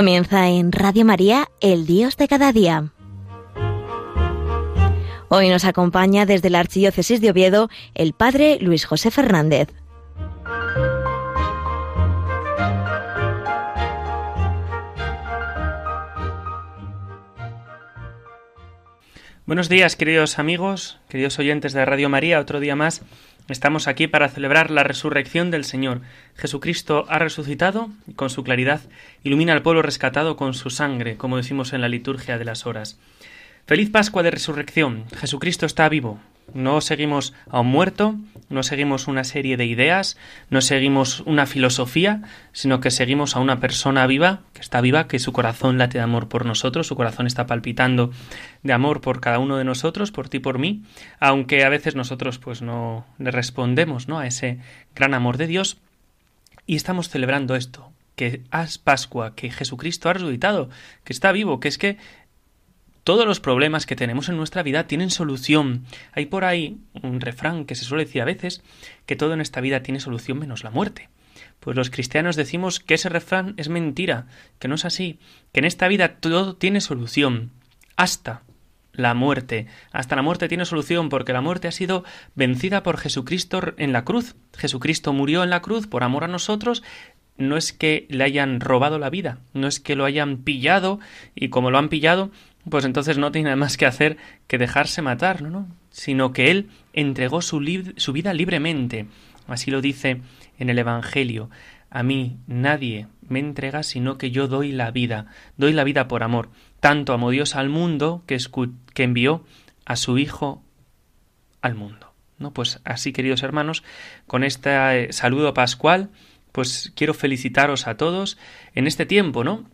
Comienza en Radio María, el Dios de cada día. Hoy nos acompaña desde la Archidiócesis de Oviedo el Padre Luis José Fernández. Buenos días, queridos amigos, queridos oyentes de Radio María, otro día más Estamos aquí para celebrar la resurrección del Señor. Jesucristo ha resucitado y con su claridad ilumina al pueblo rescatado con su sangre, como decimos en la liturgia de las horas. Feliz Pascua de Resurrección. Jesucristo está vivo. No seguimos a un muerto, no seguimos una serie de ideas, no seguimos una filosofía, sino que seguimos a una persona viva, que está viva, que su corazón late de amor por nosotros, su corazón está palpitando de amor por cada uno de nosotros, por ti, por mí, aunque a veces nosotros pues no le respondemos, ¿no? a ese gran amor de Dios y estamos celebrando esto, que es Pascua, que Jesucristo ha resucitado, que está vivo, que es que todos los problemas que tenemos en nuestra vida tienen solución. Hay por ahí un refrán que se suele decir a veces que todo en esta vida tiene solución menos la muerte. Pues los cristianos decimos que ese refrán es mentira, que no es así, que en esta vida todo tiene solución, hasta la muerte. Hasta la muerte tiene solución porque la muerte ha sido vencida por Jesucristo en la cruz. Jesucristo murió en la cruz por amor a nosotros no es que le hayan robado la vida, no es que lo hayan pillado y como lo han pillado, pues entonces no tiene nada más que hacer que dejarse matar, ¿no? ¿no? Sino que él entregó su, su vida libremente. Así lo dice en el Evangelio. A mí nadie me entrega sino que yo doy la vida, doy la vida por amor. Tanto amó Dios al mundo que, que envió a su Hijo al mundo. ¿No? Pues así, queridos hermanos, con este eh, saludo pascual, pues quiero felicitaros a todos en este tiempo, ¿no?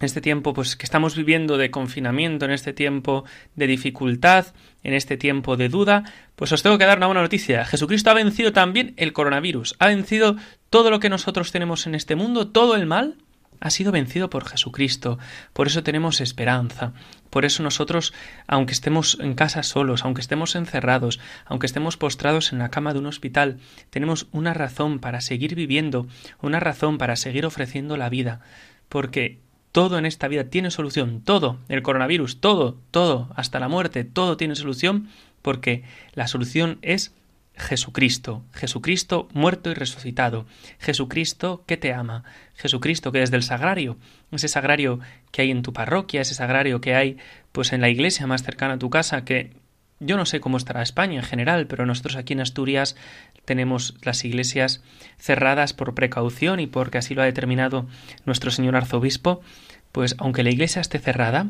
En este tiempo pues que estamos viviendo de confinamiento, en este tiempo de dificultad, en este tiempo de duda, pues os tengo que dar una buena noticia. Jesucristo ha vencido también el coronavirus, ha vencido todo lo que nosotros tenemos en este mundo, todo el mal ha sido vencido por Jesucristo. Por eso tenemos esperanza. Por eso nosotros, aunque estemos en casa solos, aunque estemos encerrados, aunque estemos postrados en la cama de un hospital, tenemos una razón para seguir viviendo, una razón para seguir ofreciendo la vida, porque todo en esta vida tiene solución, todo, el coronavirus, todo, todo, hasta la muerte, todo tiene solución porque la solución es Jesucristo, Jesucristo muerto y resucitado, Jesucristo que te ama, Jesucristo que desde el sagrario, ese sagrario que hay en tu parroquia, ese sagrario que hay pues en la iglesia más cercana a tu casa, que yo no sé cómo estará España en general, pero nosotros aquí en Asturias tenemos las iglesias cerradas por precaución y porque así lo ha determinado nuestro señor arzobispo, pues aunque la iglesia esté cerrada,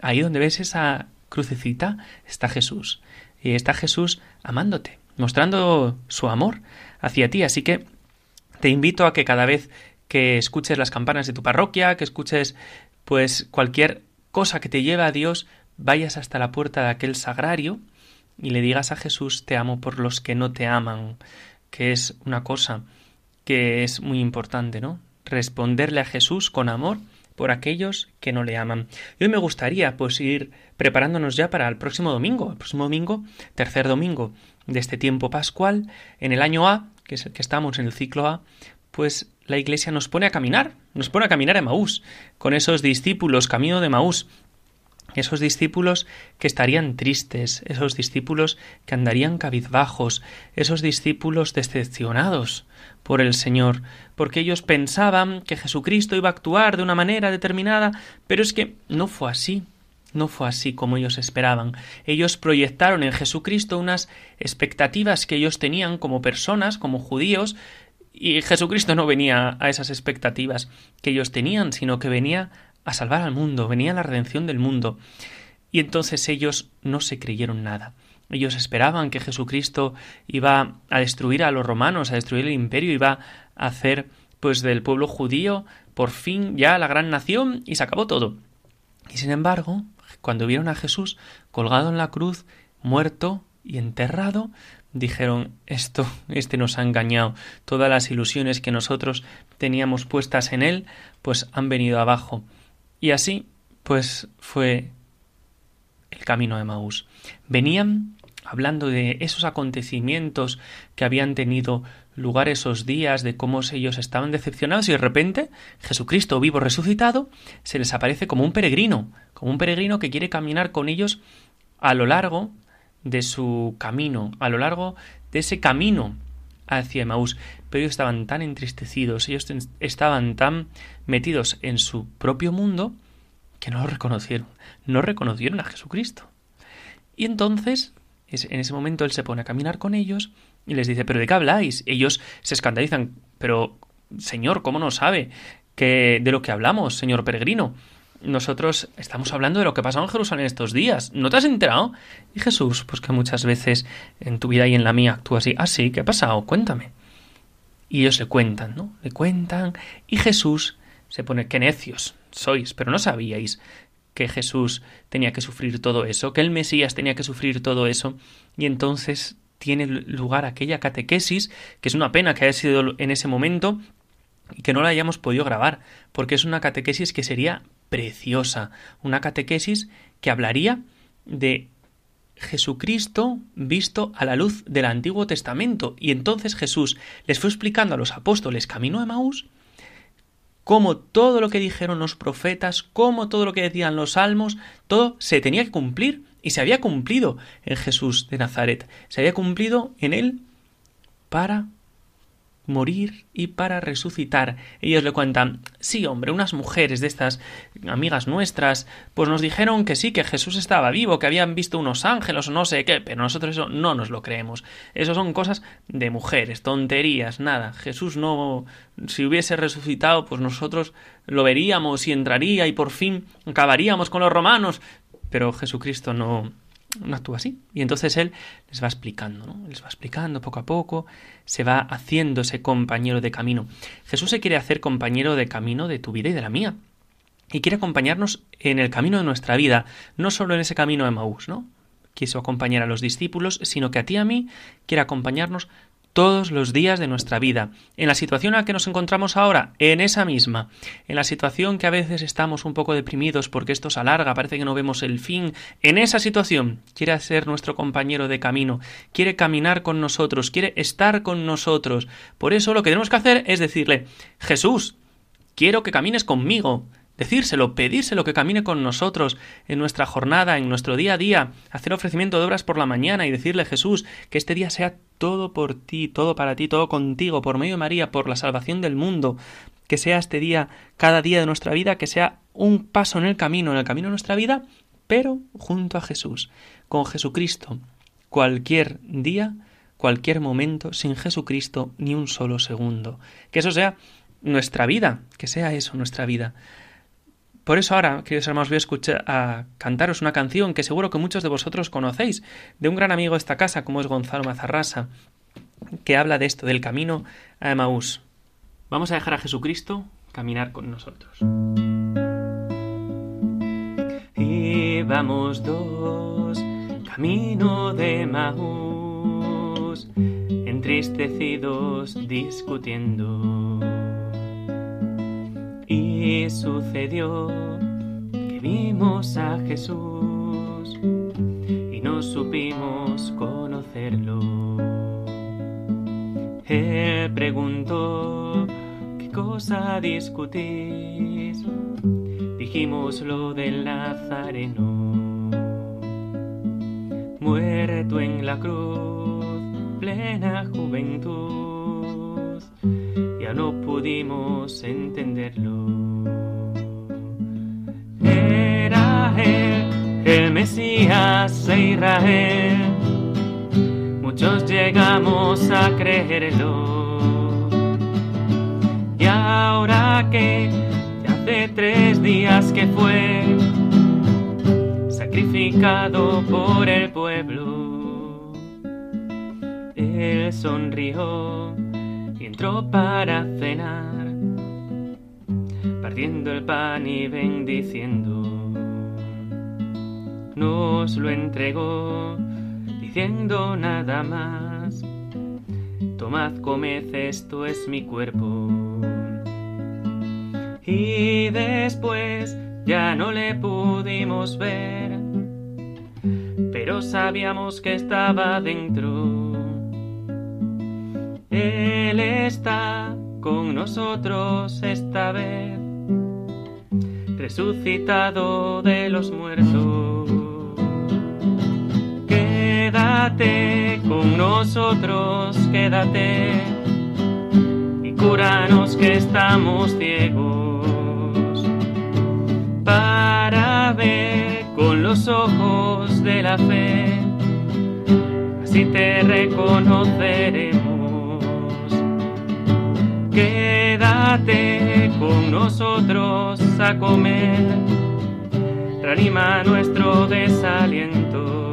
ahí donde ves esa crucecita está Jesús. Y está Jesús amándote, mostrando su amor hacia ti. Así que te invito a que cada vez que escuches las campanas de tu parroquia, que escuches pues cualquier cosa que te lleve a Dios, vayas hasta la puerta de aquel sagrario y le digas a Jesús te amo por los que no te aman, que es una cosa que es muy importante, ¿no? Responderle a Jesús con amor por aquellos que no le aman. Y hoy me gustaría pues ir preparándonos ya para el próximo domingo, el próximo domingo, tercer domingo de este tiempo pascual, en el año A, que es el que estamos en el ciclo A, pues la Iglesia nos pone a caminar, nos pone a caminar a Maús, con esos discípulos camino de Maús, esos discípulos que estarían tristes, esos discípulos que andarían cabizbajos, esos discípulos decepcionados por el Señor, porque ellos pensaban que Jesucristo iba a actuar de una manera determinada, pero es que no fue así. No fue así como ellos esperaban. Ellos proyectaron en Jesucristo unas expectativas que ellos tenían como personas, como judíos, y Jesucristo no venía a esas expectativas que ellos tenían, sino que venía a salvar al mundo, venía la redención del mundo. Y entonces ellos no se creyeron nada. Ellos esperaban que Jesucristo iba a destruir a los romanos, a destruir el imperio, iba a hacer pues del pueblo judío por fin ya la gran nación y se acabó todo. Y sin embargo, cuando vieron a Jesús colgado en la cruz, muerto y enterrado, dijeron esto, este nos ha engañado, todas las ilusiones que nosotros teníamos puestas en él, pues han venido abajo. Y así, pues fue el camino de Maús. Venían hablando de esos acontecimientos que habían tenido lugar esos días, de cómo ellos estaban decepcionados y de repente Jesucristo vivo resucitado se les aparece como un peregrino, como un peregrino que quiere caminar con ellos a lo largo de su camino, a lo largo de ese camino hacia Emaús. Pero ellos estaban tan entristecidos, ellos estaban tan metidos en su propio mundo que no lo reconocieron, no reconocieron a Jesucristo. Y entonces, en ese momento él se pone a caminar con ellos y les dice, ¿pero de qué habláis? Ellos se escandalizan, pero Señor, ¿cómo no sabe que de lo que hablamos, señor peregrino? nosotros estamos hablando de lo que pasó en Jerusalén estos días. ¿No te has enterado? Y Jesús, pues que muchas veces en tu vida y en la mía actúa así. Ah, sí, ¿qué ha pasado? Cuéntame. Y ellos le cuentan, ¿no? Le cuentan. Y Jesús se pone, qué necios sois, pero no sabíais que Jesús tenía que sufrir todo eso, que el Mesías tenía que sufrir todo eso. Y entonces tiene lugar aquella catequesis, que es una pena que haya sido en ese momento y que no la hayamos podido grabar, porque es una catequesis que sería preciosa, una catequesis que hablaría de Jesucristo visto a la luz del Antiguo Testamento. Y entonces Jesús les fue explicando a los apóstoles camino de Maús cómo todo lo que dijeron los profetas, cómo todo lo que decían los salmos, todo se tenía que cumplir y se había cumplido en Jesús de Nazaret. Se había cumplido en él para morir y para resucitar. Ellos le cuentan, sí, hombre, unas mujeres de estas amigas nuestras, pues nos dijeron que sí, que Jesús estaba vivo, que habían visto unos ángeles o no sé qué, pero nosotros eso no nos lo creemos. Eso son cosas de mujeres, tonterías, nada. Jesús no, si hubiese resucitado, pues nosotros lo veríamos y entraría y por fin acabaríamos con los romanos. Pero Jesucristo no, no actúa así. Y entonces él les va explicando, ¿no? Les va explicando poco a poco, se va haciendo ese compañero de camino. Jesús se quiere hacer compañero de camino de tu vida y de la mía. Y quiere acompañarnos en el camino de nuestra vida, no solo en ese camino de Maús, ¿no? Quiso acompañar a los discípulos, sino que a ti y a mí quiere acompañarnos todos los días de nuestra vida. En la situación en la que nos encontramos ahora, en esa misma, en la situación que a veces estamos un poco deprimidos porque esto se alarga, parece que no vemos el fin, en esa situación quiere ser nuestro compañero de camino, quiere caminar con nosotros, quiere estar con nosotros. Por eso lo que tenemos que hacer es decirle, Jesús, quiero que camines conmigo, decírselo, pedírselo que camine con nosotros en nuestra jornada, en nuestro día a día, hacer ofrecimiento de obras por la mañana y decirle Jesús que este día sea todo por ti, todo para ti, todo contigo, por medio de María, por la salvación del mundo, que sea este día, cada día de nuestra vida, que sea un paso en el camino, en el camino de nuestra vida, pero junto a Jesús, con Jesucristo. Cualquier día, cualquier momento, sin Jesucristo, ni un solo segundo. Que eso sea nuestra vida, que sea eso nuestra vida. Por eso ahora, queridos hermanos, voy a, escuchar, a cantaros una canción que seguro que muchos de vosotros conocéis, de un gran amigo de esta casa, como es Gonzalo Mazarrasa, que habla de esto, del camino a Emaús. Vamos a dejar a Jesucristo caminar con nosotros. Y vamos dos, camino de Emaús, entristecidos discutiendo y sucedió que vimos a Jesús y no supimos conocerlo. Él preguntó, ¿qué cosa discutís? Dijimos lo del Nazareno, muerto en la cruz, plena juventud no pudimos entenderlo. El Mesías de Israel, muchos llegamos a creerlo. Y ahora que ya hace tres días que fue sacrificado por el pueblo, él sonrió entró para cenar, partiendo el pan y bendiciendo. Nos lo entregó, diciendo nada más. Tomad, comed, esto es mi cuerpo. Y después ya no le pudimos ver pero sabíamos que estaba dentro. Él está con nosotros esta vez, resucitado de los muertos. Quédate con nosotros, quédate y cúranos que estamos ciegos para ver con los ojos de la fe, así te reconoceremos. Quédate con nosotros a comer, reanima nuestro desaliento.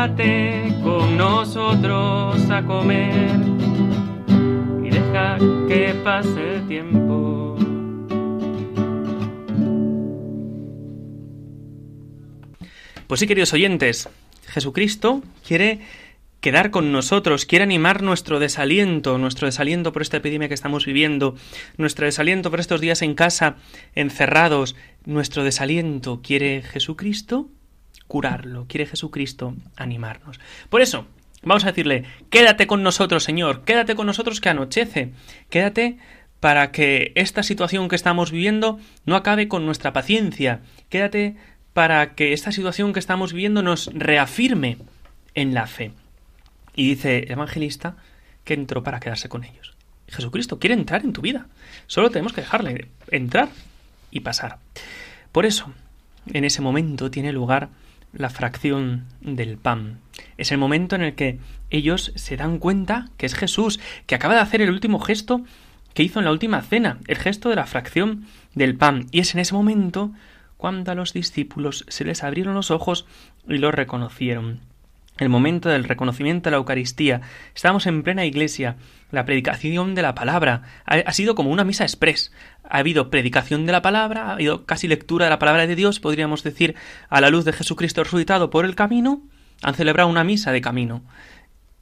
Quédate con nosotros a comer y deja que pase el tiempo. Pues sí, queridos oyentes, Jesucristo quiere quedar con nosotros, quiere animar nuestro desaliento, nuestro desaliento por esta epidemia que estamos viviendo, nuestro desaliento por estos días en casa, encerrados, nuestro desaliento, ¿quiere Jesucristo? Curarlo, quiere Jesucristo animarnos. Por eso, vamos a decirle, quédate con nosotros, Señor, quédate con nosotros que anochece, quédate para que esta situación que estamos viviendo no acabe con nuestra paciencia, quédate para que esta situación que estamos viviendo nos reafirme en la fe. Y dice el evangelista que entró para quedarse con ellos. Jesucristo quiere entrar en tu vida. Solo tenemos que dejarle entrar y pasar. Por eso, en ese momento tiene lugar la fracción del pan. Es el momento en el que ellos se dan cuenta que es Jesús, que acaba de hacer el último gesto que hizo en la última cena, el gesto de la fracción del pan. Y es en ese momento cuando a los discípulos se les abrieron los ojos y lo reconocieron el momento del reconocimiento de la Eucaristía. Estamos en plena iglesia. La predicación de la palabra ha, sido como una misa express. Ha habido predicación de la palabra, ha habido casi lectura de la palabra de Dios, podríamos decir, a la luz de Jesucristo resucitado por el camino. Han celebrado una misa de camino.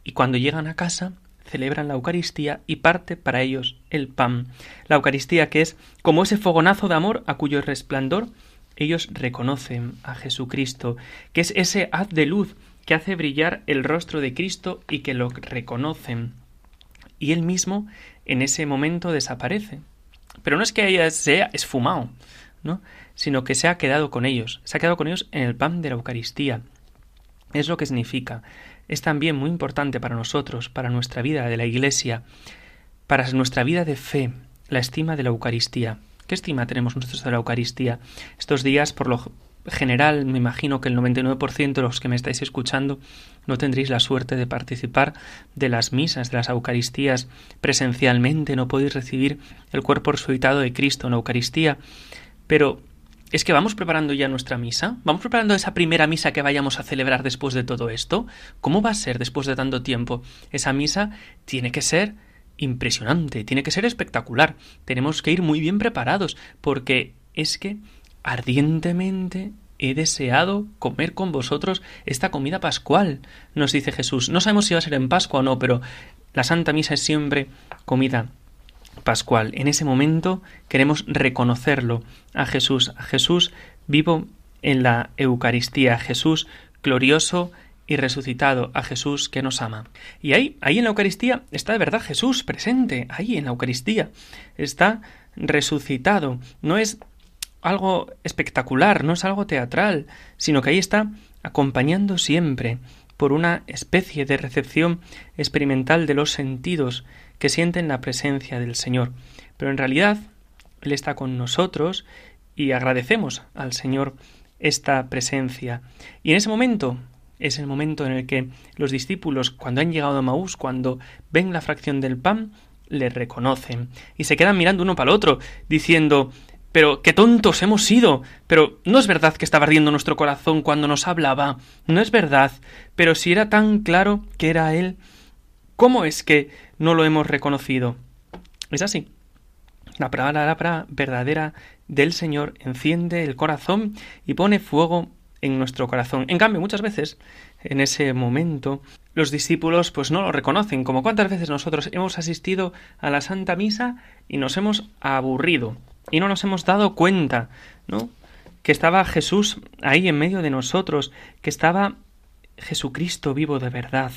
Y cuando llegan a casa, celebran la Eucaristía y parte para ellos el pan. La Eucaristía que es como ese fogonazo de amor a cuyo resplandor ellos reconocen a Jesucristo, que es ese haz de luz que hace brillar el rostro de Cristo y que lo reconocen. Y él mismo en ese momento desaparece. Pero no es que haya, sea esfumado, ¿no? sino que se ha quedado con ellos, se ha quedado con ellos en el pan de la Eucaristía. Es lo que significa. Es también muy importante para nosotros, para nuestra vida de la Iglesia, para nuestra vida de fe, la estima de la Eucaristía. ¿Qué estima tenemos nosotros de la Eucaristía? Estos días, por lo general, me imagino que el 99% de los que me estáis escuchando no tendréis la suerte de participar de las misas, de las Eucaristías presencialmente, no podéis recibir el cuerpo resucitado de Cristo en la Eucaristía, pero es que vamos preparando ya nuestra misa, vamos preparando esa primera misa que vayamos a celebrar después de todo esto. ¿Cómo va a ser después de tanto tiempo? Esa misa tiene que ser impresionante, tiene que ser espectacular. Tenemos que ir muy bien preparados, porque es que ardientemente he deseado comer con vosotros esta comida pascual, nos dice Jesús. No sabemos si va a ser en Pascua o no, pero la Santa Misa es siempre comida pascual. En ese momento queremos reconocerlo a Jesús, a Jesús vivo en la Eucaristía, a Jesús glorioso y resucitado, a Jesús que nos ama. Y ahí, ahí en la Eucaristía está de verdad Jesús presente, ahí en la Eucaristía está resucitado. No es algo espectacular, no es algo teatral, sino que ahí está acompañando siempre por una especie de recepción experimental de los sentidos que sienten la presencia del Señor. Pero en realidad Él está con nosotros y agradecemos al Señor esta presencia. Y en ese momento es el momento en el que los discípulos, cuando han llegado a Maús, cuando ven la fracción del pan, le reconocen y se quedan mirando uno para el otro, diciendo pero qué tontos hemos sido. Pero no es verdad que estaba ardiendo nuestro corazón cuando nos hablaba. No es verdad. Pero si era tan claro que era Él, ¿cómo es que no lo hemos reconocido? Es así. La palabra verdadera del Señor enciende el corazón y pone fuego en nuestro corazón. En cambio, muchas veces, en ese momento, los discípulos pues no lo reconocen, como cuántas veces nosotros hemos asistido a la Santa Misa y nos hemos aburrido y no nos hemos dado cuenta, ¿no? que estaba Jesús ahí en medio de nosotros, que estaba Jesucristo vivo de verdad,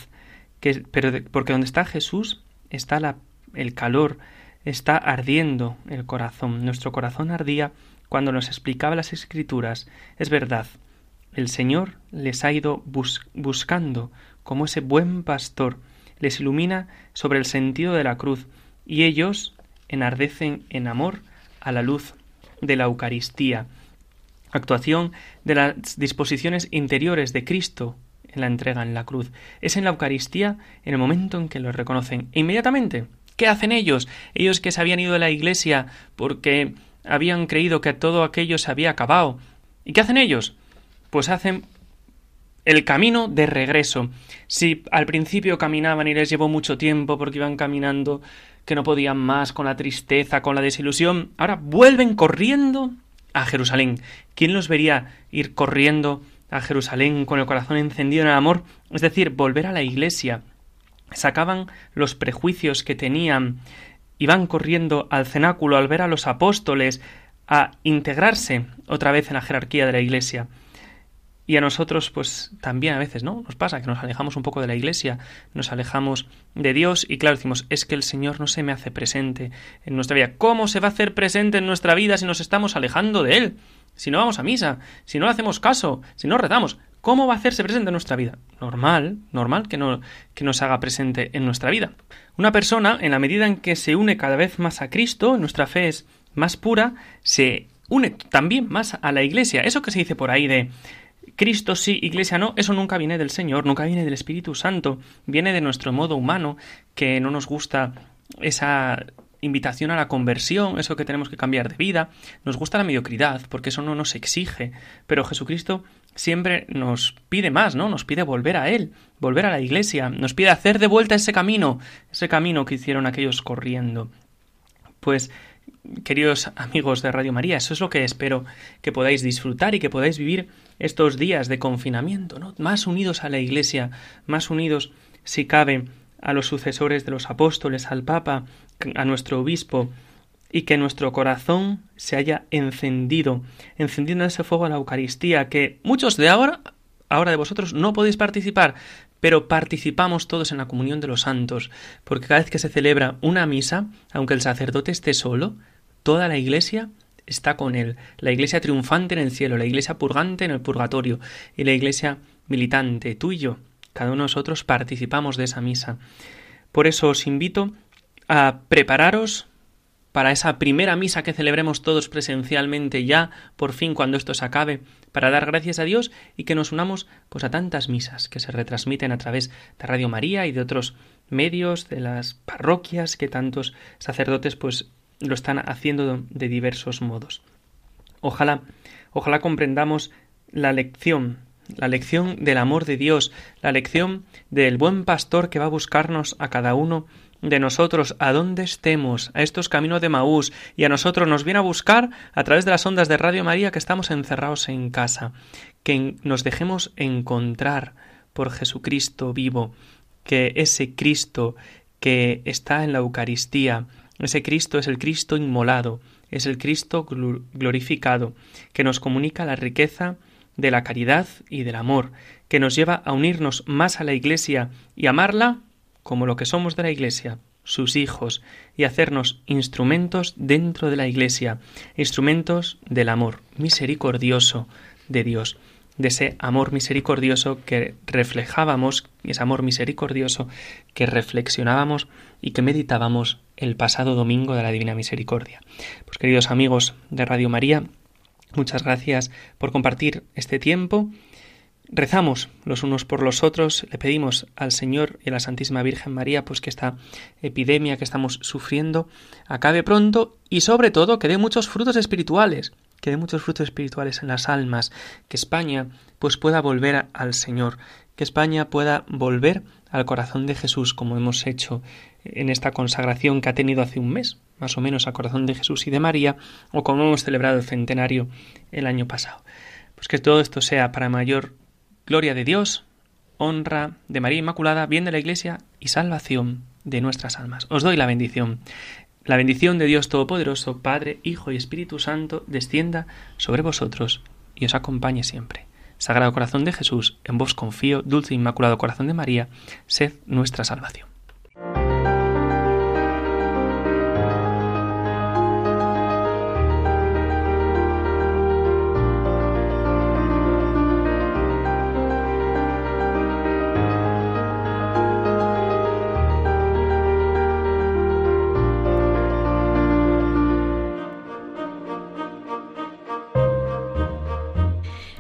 que, pero porque donde está Jesús está la, el calor, está ardiendo el corazón. Nuestro corazón ardía cuando nos explicaba las escrituras. Es verdad, el Señor les ha ido buscando como ese buen pastor, les ilumina sobre el sentido de la cruz, y ellos enardecen en amor a la luz de la Eucaristía, actuación de las disposiciones interiores de Cristo en la entrega en la cruz. Es en la Eucaristía en el momento en que lo reconocen. E inmediatamente, ¿qué hacen ellos? Ellos que se habían ido de la iglesia porque habían creído que todo aquello se había acabado. ¿Y qué hacen ellos? Pues hacen el camino de regreso. Si al principio caminaban y les llevó mucho tiempo porque iban caminando que no podían más con la tristeza, con la desilusión, ahora vuelven corriendo a Jerusalén. ¿Quién los vería ir corriendo a Jerusalén con el corazón encendido en el amor? Es decir, volver a la iglesia. Sacaban los prejuicios que tenían, iban corriendo al cenáculo al ver a los apóstoles, a integrarse otra vez en la jerarquía de la iglesia. Y a nosotros, pues también a veces, ¿no? Nos pasa que nos alejamos un poco de la iglesia, nos alejamos de Dios y claro, decimos, es que el Señor no se me hace presente en nuestra vida. ¿Cómo se va a hacer presente en nuestra vida si nos estamos alejando de Él? Si no vamos a misa, si no hacemos caso, si no rezamos, ¿cómo va a hacerse presente en nuestra vida? Normal, normal que, no, que nos haga presente en nuestra vida. Una persona, en la medida en que se une cada vez más a Cristo, nuestra fe es más pura, se une también más a la Iglesia. Eso que se dice por ahí de Cristo sí, Iglesia no, eso nunca viene del Señor, nunca viene del Espíritu Santo, viene de nuestro modo humano, que no nos gusta esa invitación a la conversión, eso que tenemos que cambiar de vida, nos gusta la mediocridad, porque eso no nos exige, pero Jesucristo siempre nos pide más, ¿no? Nos pide volver a Él, volver a la Iglesia, nos pide hacer de vuelta ese camino, ese camino que hicieron aquellos corriendo. Pues queridos amigos de Radio María, eso es lo que espero que podáis disfrutar y que podáis vivir estos días de confinamiento, ¿no? Más unidos a la Iglesia, más unidos, si cabe, a los sucesores de los apóstoles, al Papa, a nuestro obispo, y que nuestro corazón se haya encendido, encendiendo ese fuego a la Eucaristía, que muchos de ahora, ahora de vosotros, no podéis participar, pero participamos todos en la comunión de los santos, porque cada vez que se celebra una misa, aunque el sacerdote esté solo, toda la iglesia está con él, la iglesia triunfante en el cielo, la iglesia purgante en el purgatorio y la iglesia militante, tú y yo, cada uno de nosotros participamos de esa misa. Por eso os invito a prepararos para esa primera misa que celebremos todos presencialmente ya, por fin cuando esto se acabe, para dar gracias a Dios y que nos unamos pues a tantas misas que se retransmiten a través de Radio María y de otros medios, de las parroquias que tantos sacerdotes pues lo están haciendo de diversos modos. Ojalá, ojalá comprendamos la lección, la lección del amor de Dios, la lección del buen pastor que va a buscarnos a cada uno de nosotros a donde estemos, a estos caminos de Maús, y a nosotros nos viene a buscar a través de las ondas de Radio María que estamos encerrados en casa, que nos dejemos encontrar por Jesucristo vivo, que ese Cristo que está en la Eucaristía, ese Cristo es el Cristo inmolado, es el Cristo glorificado, que nos comunica la riqueza de la caridad y del amor, que nos lleva a unirnos más a la Iglesia y amarla como lo que somos de la Iglesia, sus hijos, y hacernos instrumentos dentro de la Iglesia, instrumentos del amor misericordioso de Dios, de ese amor misericordioso que reflejábamos, ese amor misericordioso que reflexionábamos y que meditábamos el pasado domingo de la Divina Misericordia. Pues queridos amigos de Radio María, muchas gracias por compartir este tiempo Rezamos los unos por los otros, le pedimos al Señor y a la Santísima Virgen María pues que esta epidemia que estamos sufriendo acabe pronto y sobre todo que dé muchos frutos espirituales, que dé muchos frutos espirituales en las almas, que España pues pueda volver al Señor, que España pueda volver al corazón de Jesús como hemos hecho en esta consagración que ha tenido hace un mes, más o menos al corazón de Jesús y de María, o como hemos celebrado el centenario el año pasado. Pues que todo esto sea para mayor Gloria de Dios, honra de María Inmaculada, bien de la Iglesia y salvación de nuestras almas. Os doy la bendición. La bendición de Dios Todopoderoso, Padre, Hijo y Espíritu Santo, descienda sobre vosotros y os acompañe siempre. Sagrado Corazón de Jesús, en vos confío, dulce e inmaculado Corazón de María, sed nuestra salvación.